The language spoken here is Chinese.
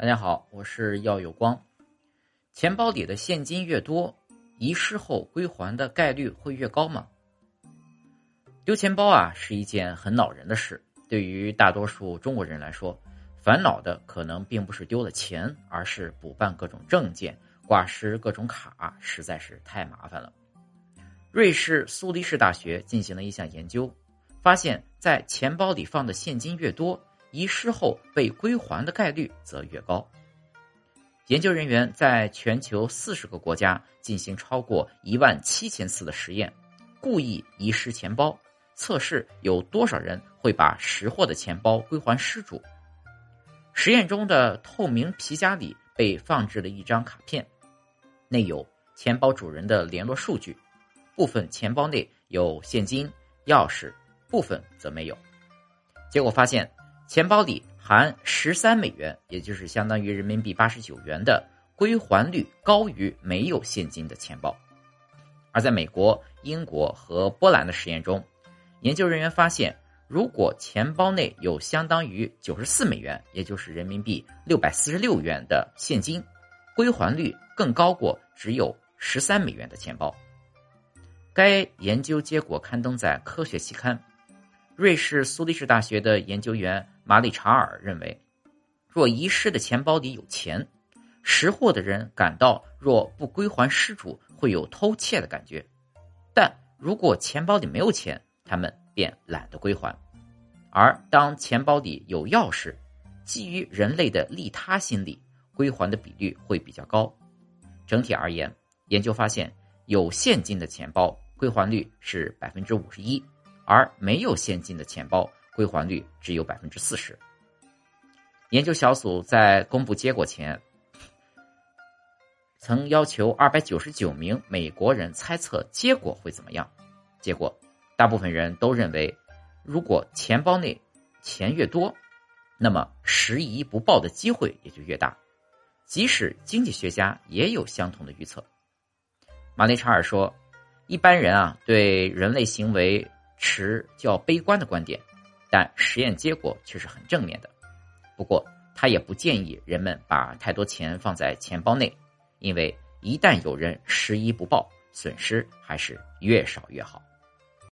大家好，我是耀有光。钱包里的现金越多，遗失后归还的概率会越高吗？丢钱包啊，是一件很恼人的事。对于大多数中国人来说，烦恼的可能并不是丢了钱，而是补办各种证件、挂失各种卡，实在是太麻烦了。瑞士苏黎世大学进行了一项研究，发现，在钱包里放的现金越多。遗失后被归还的概率则越高。研究人员在全球四十个国家进行超过一万七千次的实验，故意遗失钱包，测试有多少人会把拾获的钱包归还失主。实验中的透明皮夹里被放置了一张卡片，内有钱包主人的联络数据，部分钱包内有现金、钥匙，部分则没有。结果发现。钱包里含十三美元，也就是相当于人民币八十九元的归还率高于没有现金的钱包。而在美国、英国和波兰的实验中，研究人员发现，如果钱包内有相当于九十四美元，也就是人民币六百四十六元的现金，归还率更高过只有十三美元的钱包。该研究结果刊登在《科学》期刊。瑞士苏黎世大学的研究员。马里查尔认为，若遗失的钱包里有钱，识货的人感到若不归还失主会有偷窃的感觉；但如果钱包里没有钱，他们便懒得归还。而当钱包里有钥匙，基于人类的利他心理，归还的比率会比较高。整体而言，研究发现，有现金的钱包归还率是百分之五十一，而没有现金的钱包。归还率只有百分之四十。研究小组在公布结果前，曾要求二百九十九名美国人猜测结果会怎么样。结果，大部分人都认为，如果钱包内钱越多，那么拾遗不报的机会也就越大。即使经济学家也有相同的预测。马内查尔说：“一般人啊，对人类行为持较悲观的观点。”但实验结果却是很正面的。不过，他也不建议人们把太多钱放在钱包内，因为一旦有人拾遗不报，损失还是越少越好。